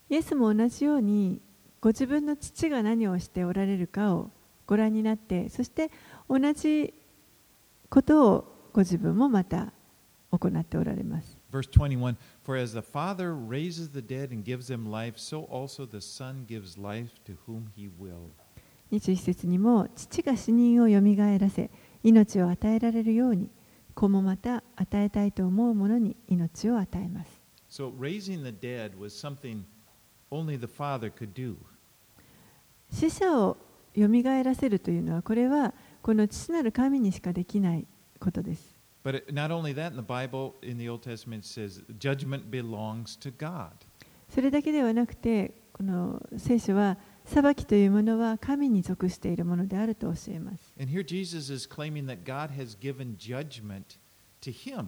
イエスも同じようにご自分の父が何をしておられるかをご覧になってそして同じことをご自分もまた行っておられます。Verse 21 For as the Father raises the dead and gives them life, so also the Son gives life to whom he will. 21節にも父が死人をよみがえらせ命を与えられるように子もまた与えたいと思う者に命を与えます。So raising the dead was something only the Father could do. 死者をよみがえらせるというのはこれはこの父なる神にしかできないことです。But not only that, in the Bible, in the Old Testament, it says judgment belongs to God. それだけではなくてこの聖書は裁きというものは神に属しているものであると教えます。And here Jesus is claiming that God has given judgment to him.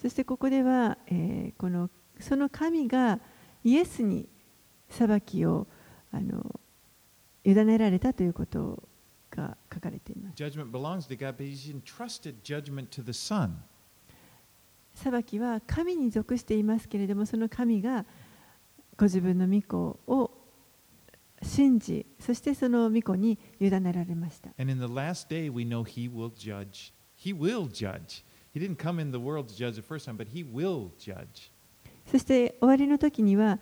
そしてここでは、えーこのその神がイエスに裁きをあの委ねられたということが書かれています。Judgment belongs to God, but he's entrusted judgment to the Son. 裁きは神に属していますけれどもその神がご自分の御子を信じ、そしてその御子に委ねられました。そして終わりの時には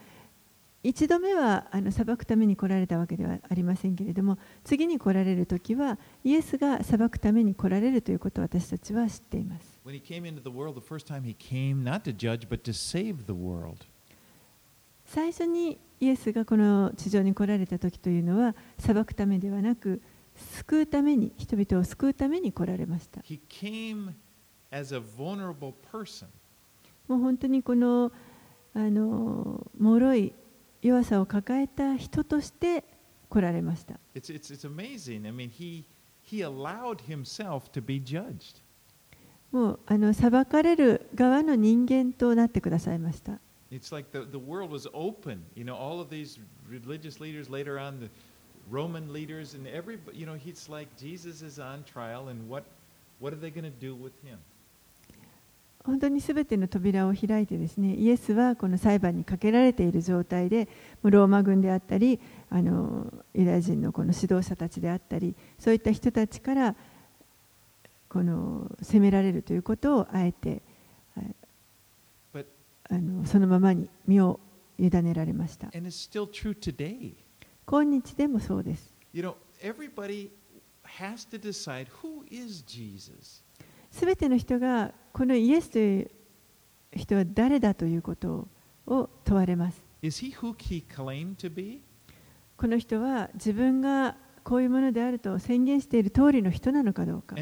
一度目はあの裁くために来られたわけではありませんけれども次に来られる時はイエスが裁くために来られるということを私たちは知っています。最初にイエスがこの地上に来られた時というのは裁くためではなく救うために人々を救うために来られました.もう本当にこのあの脆い弱さを抱えた人として来られました。It's, it's, it's amazing. I mean, he, he allowed himself to be judged. もうあの裁かれる側の人間となってくださいました。It's like the, the world was open. You know, all of these religious leaders, later on, the Roman leaders, and everybody, you know, it's like Jesus is on trial, and what, what are they going to do with him? 本当にすべての扉を開いてですね、イエスはこの裁判にかけられている状態で、ローマ軍であったり、あのユダヤ人のこの指導者たちであったり、そういった人たちからこの責められるということをあえて、あのそのままに身を委ねられました。今日でもそうです。すべての人がこのイエスという人は誰だということを問われます。この人は自分がこういうものであると宣言している通りの人なのかどうか。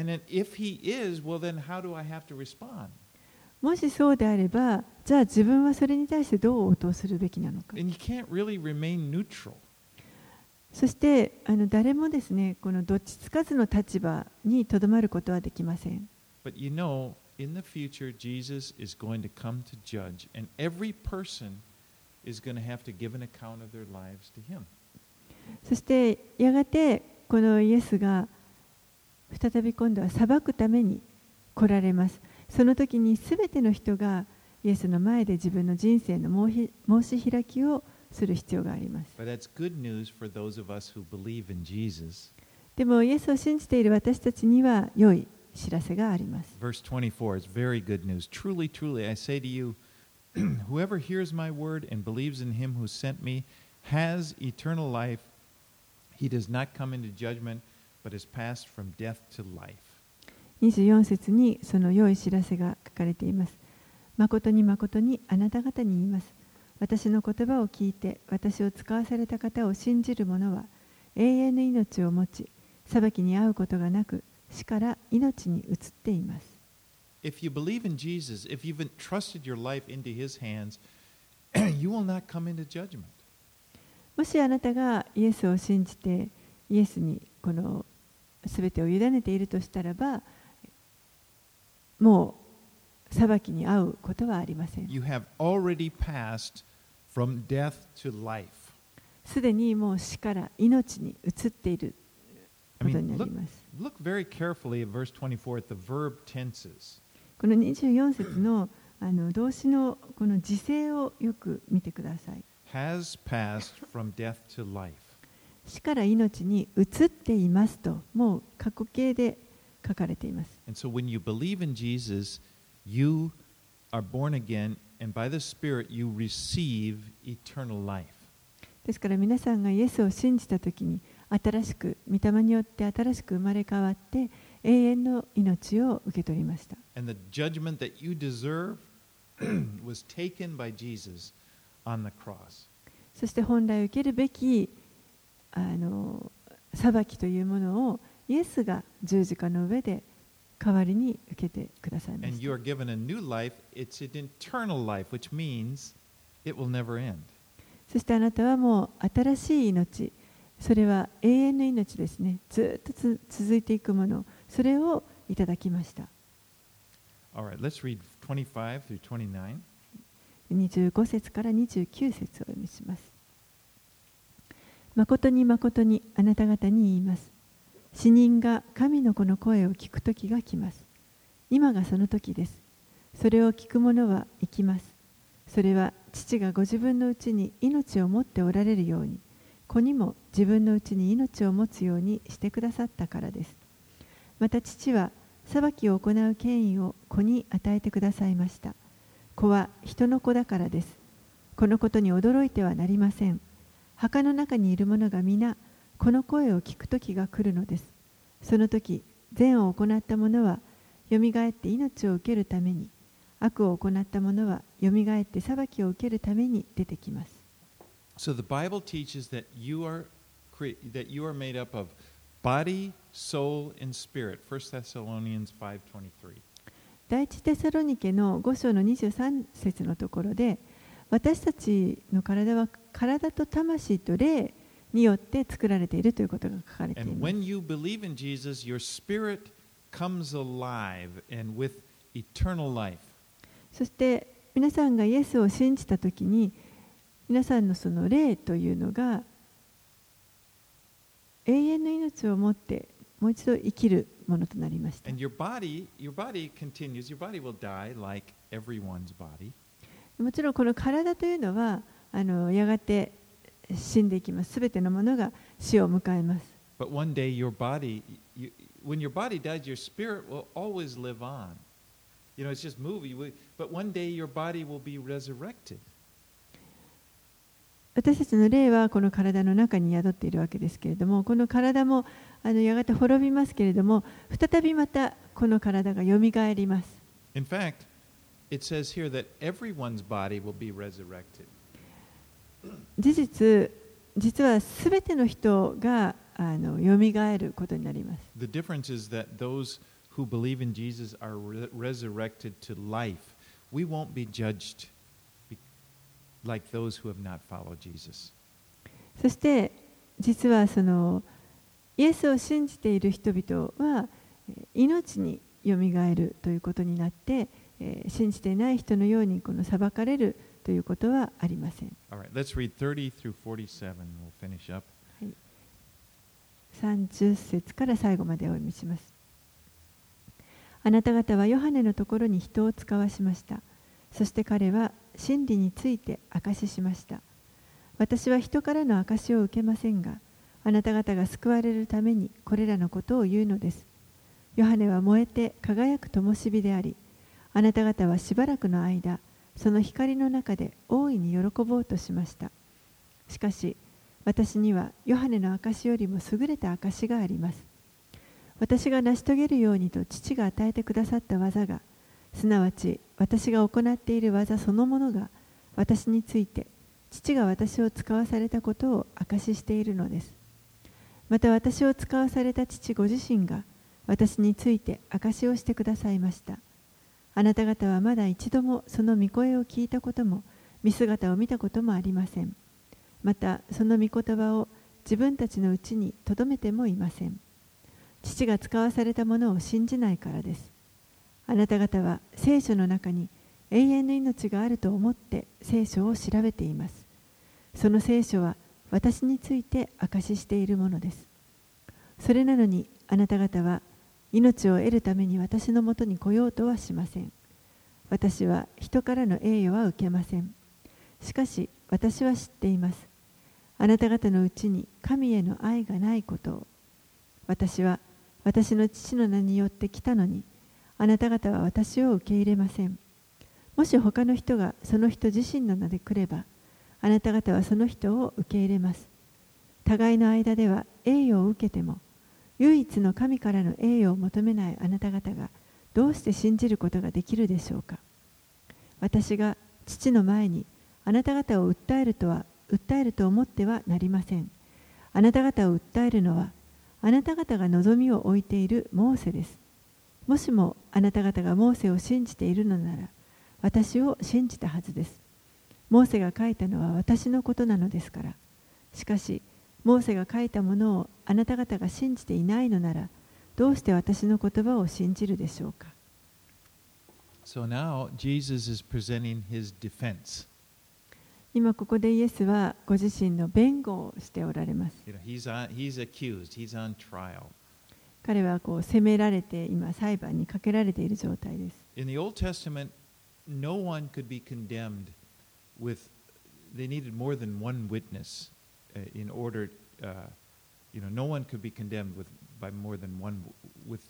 もしそうであれば、じゃあ自分はそれに対してどう応答するべきなのか。そしてあの誰もですね、このどっちつかずの立場にとどまることはできません。そしてやがてこのイエスが再び今度は裁くために来られます。その時にすべての人がイエスの前で自分の人生の申し申し開きをする必要があります.でもイエスを信じている私たちには良い知らせがあります Verse 24 is very good news. Truly, truly, I say to you, whoever hears my word and believes in him who sent me has eternal life. He does not come into judgment, but is passed from death to life. 24節にその良い知らせが書かれています。誠に誠にあなた方に言います。私の言葉を聞いて私を使わされた方を信じる者は永遠の命を持ち裁きに遭うことがなく死から命に移っています。If you believe in Jesus, if you've entrusted your life into his hands, you will not come into judgment. もしあなたがイエスを信じてイエスにこの全てを委ねているとしたらばもう裁きに遭うことはありません You have already passed from death to life. すでにもう死から命に移っている I ことに mean, な look, ります。look very carefully at verse 24 at the verb tenses. この24節のあの動詞のこの時制をよく見てください。Has passed from death to life. 死から命に移っていますと、もう過去形で書かれています。ですから皆さんがイエスを信じたとに、新しく、御霊によって新しく生まれ変わって、永遠の命を受け取りました。そして本来受けるべきあの裁きというものをイエスが十字架の上で代わりに受けてくださいました.そしてあなたはもう新しい命それは永遠の命ですね。ずっとつ続いていくものそれをいただきました。Right, let's read 25 through 29. 25節から29節をお読みします。誠に誠にあなた方に言います死人が神の子の声を聞く時が来ます。今がその時です。それを聞く者は生きます。それは父がご自分のうちに命を持っておられるように子にも自分のうちに命を持つようにしてくださったからです。また父は裁きを行う権威を子に与えてくださいました。子は人の子だからです。このことに驚いてはなりません。墓の中にいる者が皆この声を聞く時が来るのですその時善を行った者はよみがえって命を受けるために悪を行った者はよみがえって裁きを受けるために出てきます So the Bible teaches that you are that you are made up of body, soul, and spirit. 1 Thessalonians 5:23. 第一テサロニケの5章の23節のところで私たちの体は体と魂と霊によって作られているということが書かれています。そして皆さんがイエスを信じたときに皆さんのその霊というのが永遠の命を持ってもう一度生きるものとなりました。もちろんこの体というのはあのやがて死んでいきます。すべてのものが死を迎えます。私たちの霊はこの体の中に宿っているわけですけれども、この体もあのやがて滅びますけれども、再びまたこの体がよみがえります。In fact, it says here that everyone's body will be resurrected. 事実実はすべての人があのよみがえることになります The difference is that those who believe in Jesus are re- resurrected to life. We won't be judged like those who have not followed Jesus. そして実はそのイエスを信じている人々はえー命によみがえるということになって、えー信じていない人のようにこの裁かれるということはありません All right, let's read 30 through 47. We'll finish up. 30節から最後までお読みします。あなた方はヨハネのところに人を使わしました。そして彼は真理について証ししました。私は人からの証を受けませんが、あなた方が救われるためにこれらのことを言うのです。ヨハネは燃えて輝く灯火であり、あなた方はしばらくの間、その光の中で大いに喜ぼうとしました。しかし、私にはヨハネの証よりも優れた証があります。私が成し遂げるようにと父が与えてくださった技が、すなわち私が行っている技そのものが私について父が私を使わされたことを証ししているのですまた私を使わされた父ご自身が私について証しをしてくださいましたあなた方はまだ一度もその御声を聞いたことも見姿を見たこともありません。またその御言葉を自分たちのうちにとどめてもいません。父が使わされたものを信じないからです。あなた方は聖書の中に永遠の命があると思って聖書を調べています。その聖書は私について証ししているものです。それなのにあなた方は命を得るために私のもとに来ようとはしません。私は人からの栄誉は受けません。しかし私は知っています。あなた方のうちに神への愛がないことを。私は私の父の名によって来たのに。あなた方は私を受け入れません。もし他の人がその人自身の名で来れば、あなた方はその人を受け入れます。互いの間では栄誉を受けても、唯一の神からの栄誉を求めないあなた方がどうして信じることができるでしょうか？私が父の前にあなた方を訴えるとは訴えると思ってはなりません。あなた方を訴えるのはあなた方が望みを置いているモーセです。もしもあなた方がモーセを信じているのなら、私を信じたはずです。モーセが書いたのは私のことなのですから。しかし、モーセが書いたものをあなた方が信じていないのなら、どうして私の言葉を信じるでしょうか。So now Jesus is presenting his defense. 今ここでイエスはご自身の弁護をしておられます。You know, he's, on, he's accused, he's on trial. 彼はこう責められて今裁判にかけられている状態です。In the Old Testament, no one could be condemned with, they needed more than one witness uh, in order, uh, you know, no one could be condemned with, by more than one, with,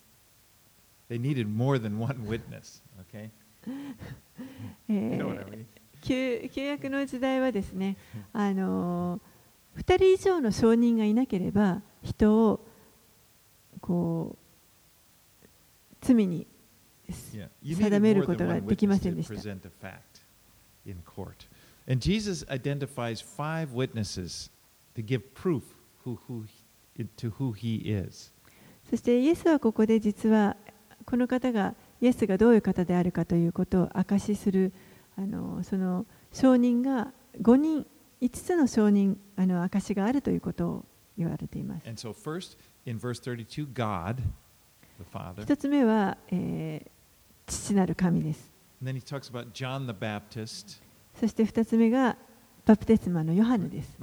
they needed more than one witness, okay? え You know what I ー mean? 旧旧約の時代はですね、あのー、2人以上の証人がいなければ人をこう罪に Yeah. You 定 needed め more ること than が one できま witness せん to でした。 present a fact in court. And Jesus identifies five witnesses そしてイエスはここで実はこの方がイエスがどういう方であるかということを証しするあのその証人が5人5つの証人あの証しがあるということを言われています。So、first, 32, God, Father, つ目は、え、父なる神です。そして2つ目がバプテスマのヨハネです。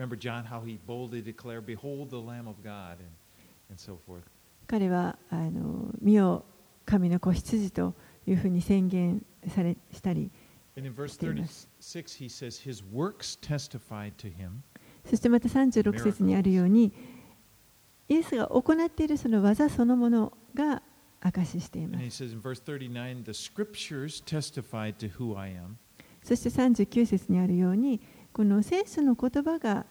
彼はあの身を神の子羊というふに宣言されしたりしています。そしてまた36節にあるように、イエスが行っているその技そのものが証ししています。そして39節にあるように、この聖書の言葉が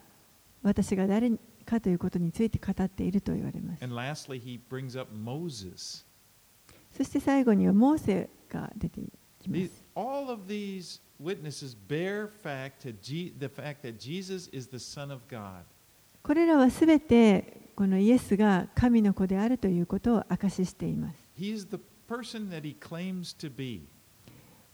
私が誰かということについて語っていると言われます。そして最後にはモーセが出てきます。all of these witnesses bear fact to G, the fact that Jesus is the Son of God. これらはすべてこのイエスが神の子であるということを証ししています。He is the person that he claims to be.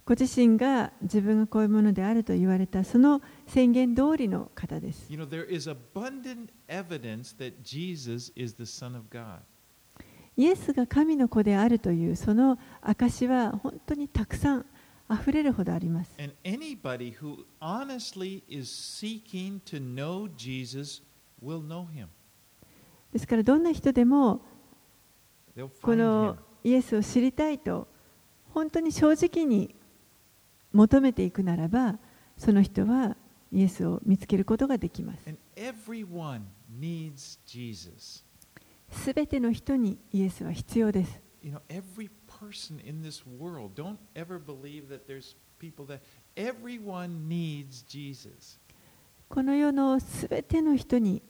ご自身が自分がこういうものであると言われたその宣言通りの方です。You know, there is abundant evidence that Jesus is the Son of God. イエスが神の子であるというその証は本当にたくさん溢れるほどあります。And anybody who honestly is seeking to know Jesus will know him. ですからどんな人でもこの.イエスを知りたいと本当に正直に求めていくならば、その人はイエスを見つけることができます。すべての人にイエスは必要です。この世のすべての人に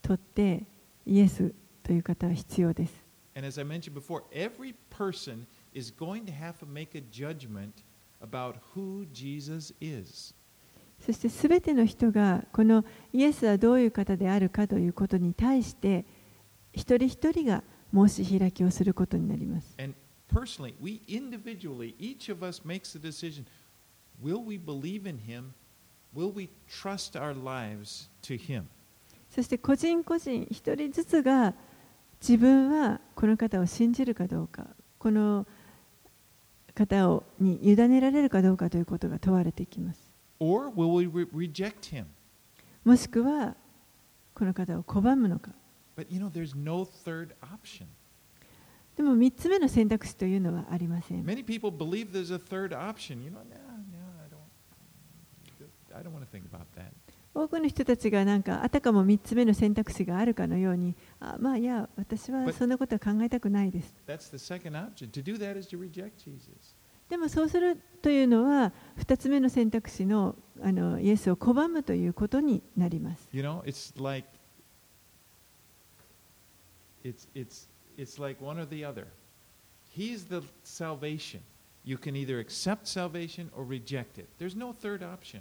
とってイエスという方は必要です。そして全ての人がこのイエスはどういう方であるかということに対して一人一人が申し開きをすることになります。そして個人個人一人ずつが自分はこの方を信じるかどうか。この方をに委ねられるかどうかということが問われてきます。Or will we re- reject him? もしくはこの方を拒むのか。But you know, there's no third option. でも3つ目の選択肢というのはありません。Many people believe there's a third option. You know, no, no, I don't. I don't want to think about that. 多くの人たちがなんかあたかも3つ目の選択肢があるかのようにあまあいや私はそんなことは考えたくないです。でもそうするというのは2つ目の選択肢のあのイエスを拒むということになります。You know, it's like it's it's it's like one or the other. He's the salvation. You can either accept salvation or reject it. There's no third option.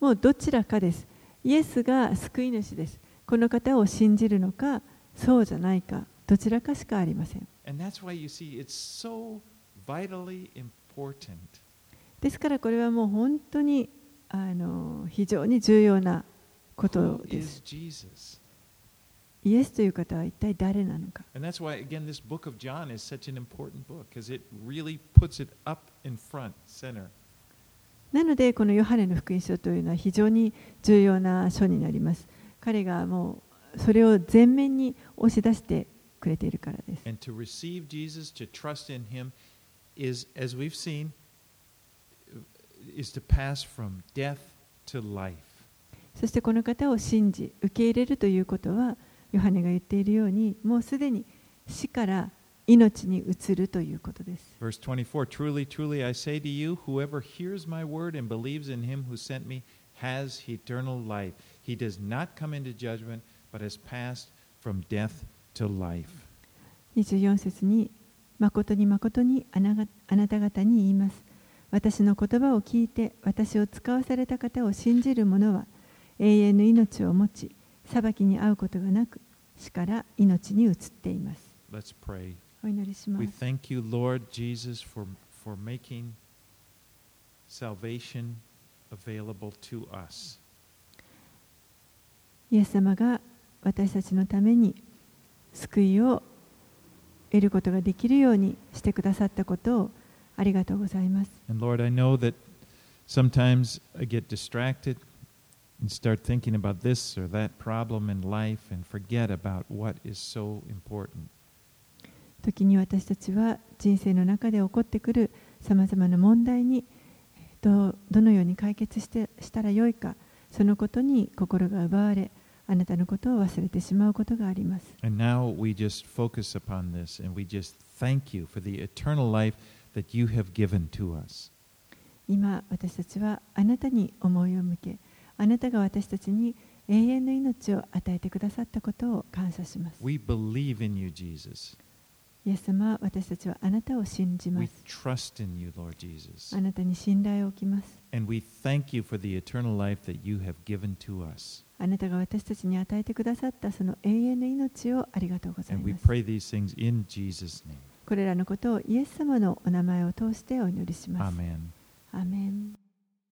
もうどちらかです。イエスが救い主です。この方を信じるのか、そうじゃないか、どちらかしかありません。ですからこれはもう本当にあの非常に重要なことです。イエスという方は一体誰なのか。And that's why again this book of John is such an important book because it really puts it up in front, center. なのでこのヨハネの福音書というのは非常に重要な書になります。彼がもうそれを前面に押し出してくれているからです。And to receive Jesus, to trust in him is as we've seen is to pass from death to life. そしてこの方を信じ受け入れるということはヨハネが言っているようにもうすでに死から命に移るということです。Verse 24 Truly, truly, I say to you, whoever hears my word and believes in him who sent me has eternal life. He does not come into judgment, but has passed from death to life. 24節に誠に誠にあながあなた方に言います。私の言葉を聞いて私を使わされた方を信じる者は永遠の命を持ち裁きに遭うことがなく死から命に移っています。Let's pray. お祈りしま We す。 thank you, Lord Jesus, for, for making salvation available to us. イエス様が私たちのために救いを得ることができるようにしてくださったことをありがとうございます。 And Lord, I know that sometimes I get distracted and start thinking about this or that problem in life and forget about what is so important. 時に私たちは人生の中で起こってくるさまざまな問題にどうどのように解決してしたらよいかそのことに心が奪われあなたのことを忘れてしまうことがあります。And now we just focus upon this and we just thank you for the eternal life that you have given to us. 今私たちはあなたに思いを向けあなたが私たちに永遠の命を与えてくださったことを感謝します。We believe in you, Jesus. イエス様私たちはあなたを信じます。You, Lord, あなたに信頼を置きます。あなたが私たちに与えてくださったその永遠の命をありがとうございます。これらのことをイエス様のお名前を通してお祈りします。アメン。アメ